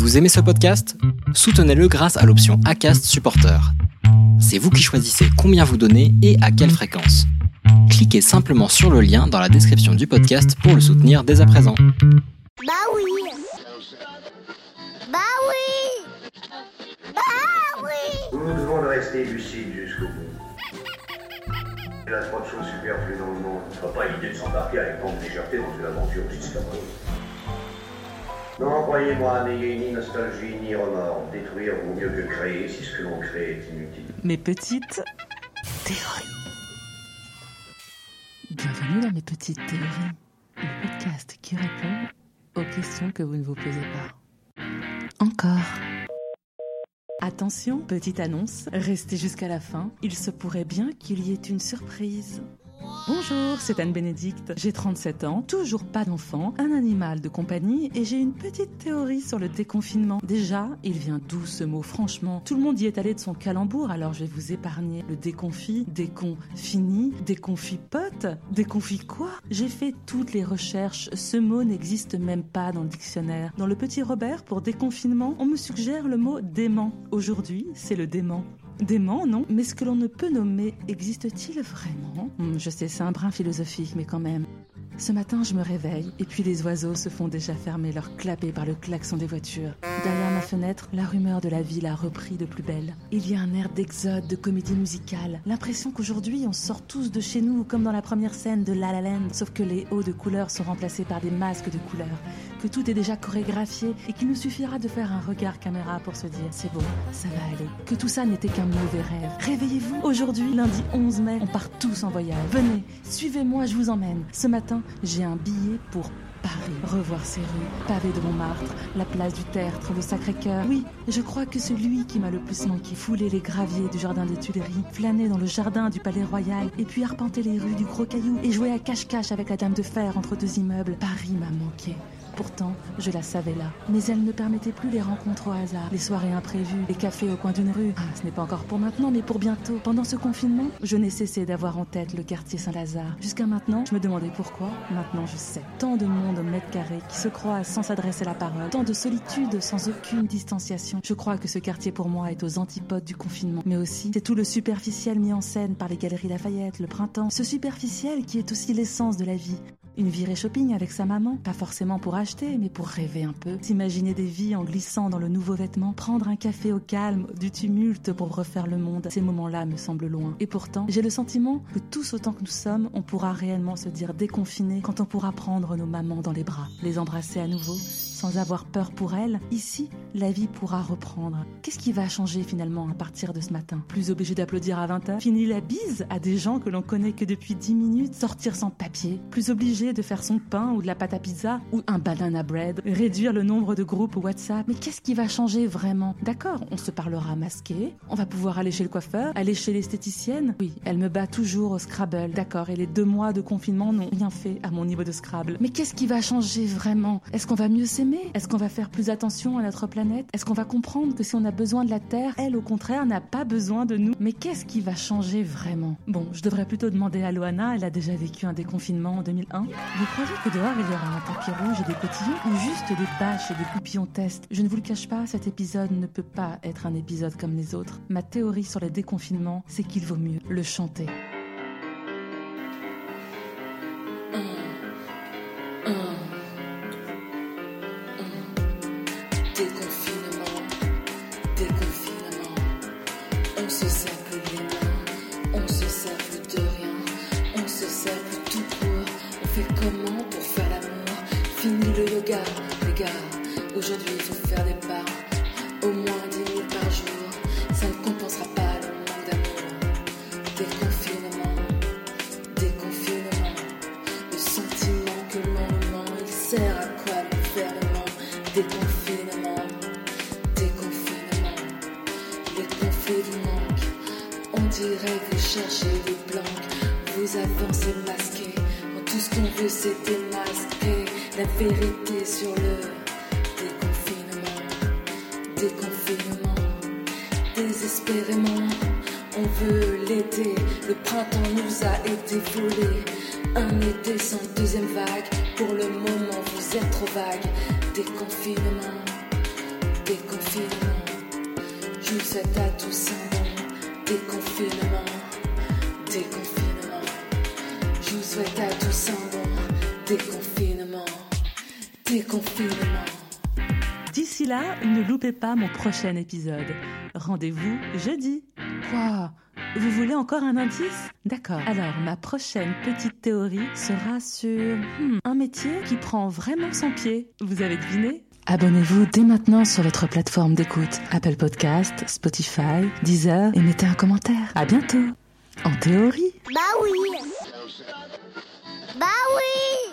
Vous aimez ce podcast? Soutenez-le grâce à l'option ACAST Supporter. C'est vous qui choisissez combien vous donnez et à quelle fréquence. Cliquez simplement sur le lien dans la description du podcast pour le soutenir dès à présent. Bah oui Bah oui Bah oui Nous nous devons de rester lucides jusqu'au bout. Il y a trop de choses superflues dans le monde. Ce pas l'idée de s'embarquer avec grande légèreté dans une aventure aussi scabreuse. Non, croyez-moi, n'ayez ni nostalgie ni remords. Détruire vaut mieux que créer si ce que l'on crée est inutile. mes petites théories. Bienvenue dans mes petites théories, le podcast qui répond aux questions que vous ne vous posez pas. Encore. Attention, petite annonce, restez jusqu'à la fin, il se pourrait bien qu'il y ait une surprise. Bonjour, c'est Anne Bénédicte. J'ai 37 ans, toujours pas d'enfant, un animal de compagnie et j'ai une petite théorie sur le déconfinement. Déjà, il vient d'où ce mot franchement? Tout le monde y est allé de son calembour, alors je vais vous épargner le déconfit, déconfini, déconfipote, déconfit quoi? J'ai fait toutes les recherches, ce mot n'existe même pas dans le dictionnaire. Dans le petit Robert, pour déconfinement, on me suggère le mot dément. Aujourd'hui, c'est le dément. Dément, non, mais ce que l'on ne peut nommer existe-t-il vraiment? Hmm, Je sais, c'est un brin philosophique, mais quand même. Ce matin, je me réveille, et puis les oiseaux se font déjà fermer leur clapet par le klaxon des voitures. Derrière ma fenêtre, la rumeur de la ville a repris de plus belle. Il y a un air d'exode, de comédie musicale. L'impression qu'aujourd'hui, on sort tous de chez nous, comme dans la première scène de La La Land, sauf que les hauts de couleurs sont remplacés par des masques de couleurs, que tout est déjà chorégraphié, et qu'il nous suffira de faire un regard caméra pour se dire c'est bon, ça va aller. Que tout ça n'était qu'un mauvais rêve. Réveillez-vous, aujourd'hui, lundi 11 mai, on part tous en voyage. Venez, suivez-moi, je vous emmène. Ce matin, j'ai un billet pour Paris. Revoir ces rues, pavées de Montmartre, la place du Tertre, le Sacré-Cœur. Oui, je crois que celui qui m'a le plus manqué. Fouler les graviers du jardin des Tuileries, flâner dans le jardin du Palais Royal, et puis arpenter les rues du Gros Caillou et jouer à cache-cache avec la Dame de Fer entre deux immeubles. Paris m'a manqué. Pourtant, je la savais là. Mais elle ne permettait plus les rencontres au hasard, les soirées imprévues, les cafés au coin d'une rue. Ah, ce n'est pas encore pour maintenant, mais pour bientôt. Pendant ce confinement, je n'ai cessé d'avoir en tête le quartier Saint-Lazare. Jusqu'à maintenant, je me demandais pourquoi. Maintenant, je sais. Tant de monde au mètre carré qui se croit sans s'adresser la parole. Tant de solitude sans aucune distanciation. Je crois que ce quartier pour moi est aux antipodes du confinement. Mais aussi, c'est tout le superficiel mis en scène par les galeries Lafayette, le printemps. Ce superficiel qui est aussi l'essence de la vie. Une virée shopping avec sa maman, pas forcément pour acheter, mais pour rêver un peu. S'imaginer des vies en glissant dans le nouveau vêtement, prendre un café au calme, du tumulte pour refaire le monde. Ces moments-là me semblent loin. Et pourtant, j'ai le sentiment que tous autant que nous sommes, on pourra réellement se dire déconfiné quand on pourra prendre nos mamans dans les bras, les embrasser à nouveau, sans avoir peur pour elles. Ici, la vie pourra reprendre. Qu'est-ce qui va changer finalement à partir de ce matin? Plus obligé d'applaudir à 20h Fini la bise à des gens que l'on connaît que depuis 10 minutes? Sortir sans papier? Plus obligé de faire son pain ou de la pâte à pizza? Ou un banana bread? Réduire le nombre de groupes WhatsApp? Mais qu'est-ce qui va changer vraiment? D'accord, on se parlera masqué, on va pouvoir aller chez le coiffeur, aller chez l'esthéticienne. Oui, elle me bat toujours au Scrabble. D'accord, et les deux mois de confinement n'ont rien fait à mon niveau de Scrabble. Mais qu'est-ce qui va changer vraiment? Est-ce qu'on va mieux s'aimer? Est-ce qu'on va faire plus attention à notre planète? Est-ce qu'on va comprendre que si on a besoin de la Terre, elle au contraire n'a pas besoin de nous? Mais qu'est-ce qui va changer vraiment? Bon, je devrais plutôt demander à Loana, elle a déjà vécu un déconfinement en 2001. Vous croyez que dehors il y aura un tapis rouge et des cotillons ou juste des bâches et des poupillons test? Je ne vous le cache pas, cet épisode ne peut pas être un épisode comme les autres. Ma théorie sur le déconfinement, c'est qu'il vaut mieux le chanter. Tout court. On fait comment pour faire l'amour? Fini le yoga, les gars. Aujourd'hui, il faut faire des pas, au moins 10 000 par jour. Ça ne compensera pas le manque d'amour. Déconfinement, déconfinement. Le sentiment que l'on ment, il sert à quoi nous faire le ment Déconfinement, déconfinement. Les conflits vous manquent. On dirait que planques. Vous avancez masqués. Quand tout ce qu'on veut c'est démasquer la vérité sur le déconfinement. Déconfinement. Désespérément, on veut l'été. Le printemps nous a été volé. Un été sans deuxième vague. Pour le moment, vous êtes trop vague. Déconfinement, déconfinement. Je vous souhaite à tous un bon déconfinement. Déconfinement. Je vous souhaite à tous un bon déconfinement. Déconfinement. D'ici là, ne loupez pas mon prochain épisode. Rendez-vous jeudi. Quoi? Vous voulez encore un indice? D'accord. Alors, ma prochaine petite théorie sera sur hmm, un métier qui prend vraiment son pied. Vous avez deviné? Abonnez-vous dès maintenant sur votre plateforme d'écoute Apple Podcast, Spotify, Deezer et mettez un commentaire. À bientôt. En théorie. Bah oui. Bah oui.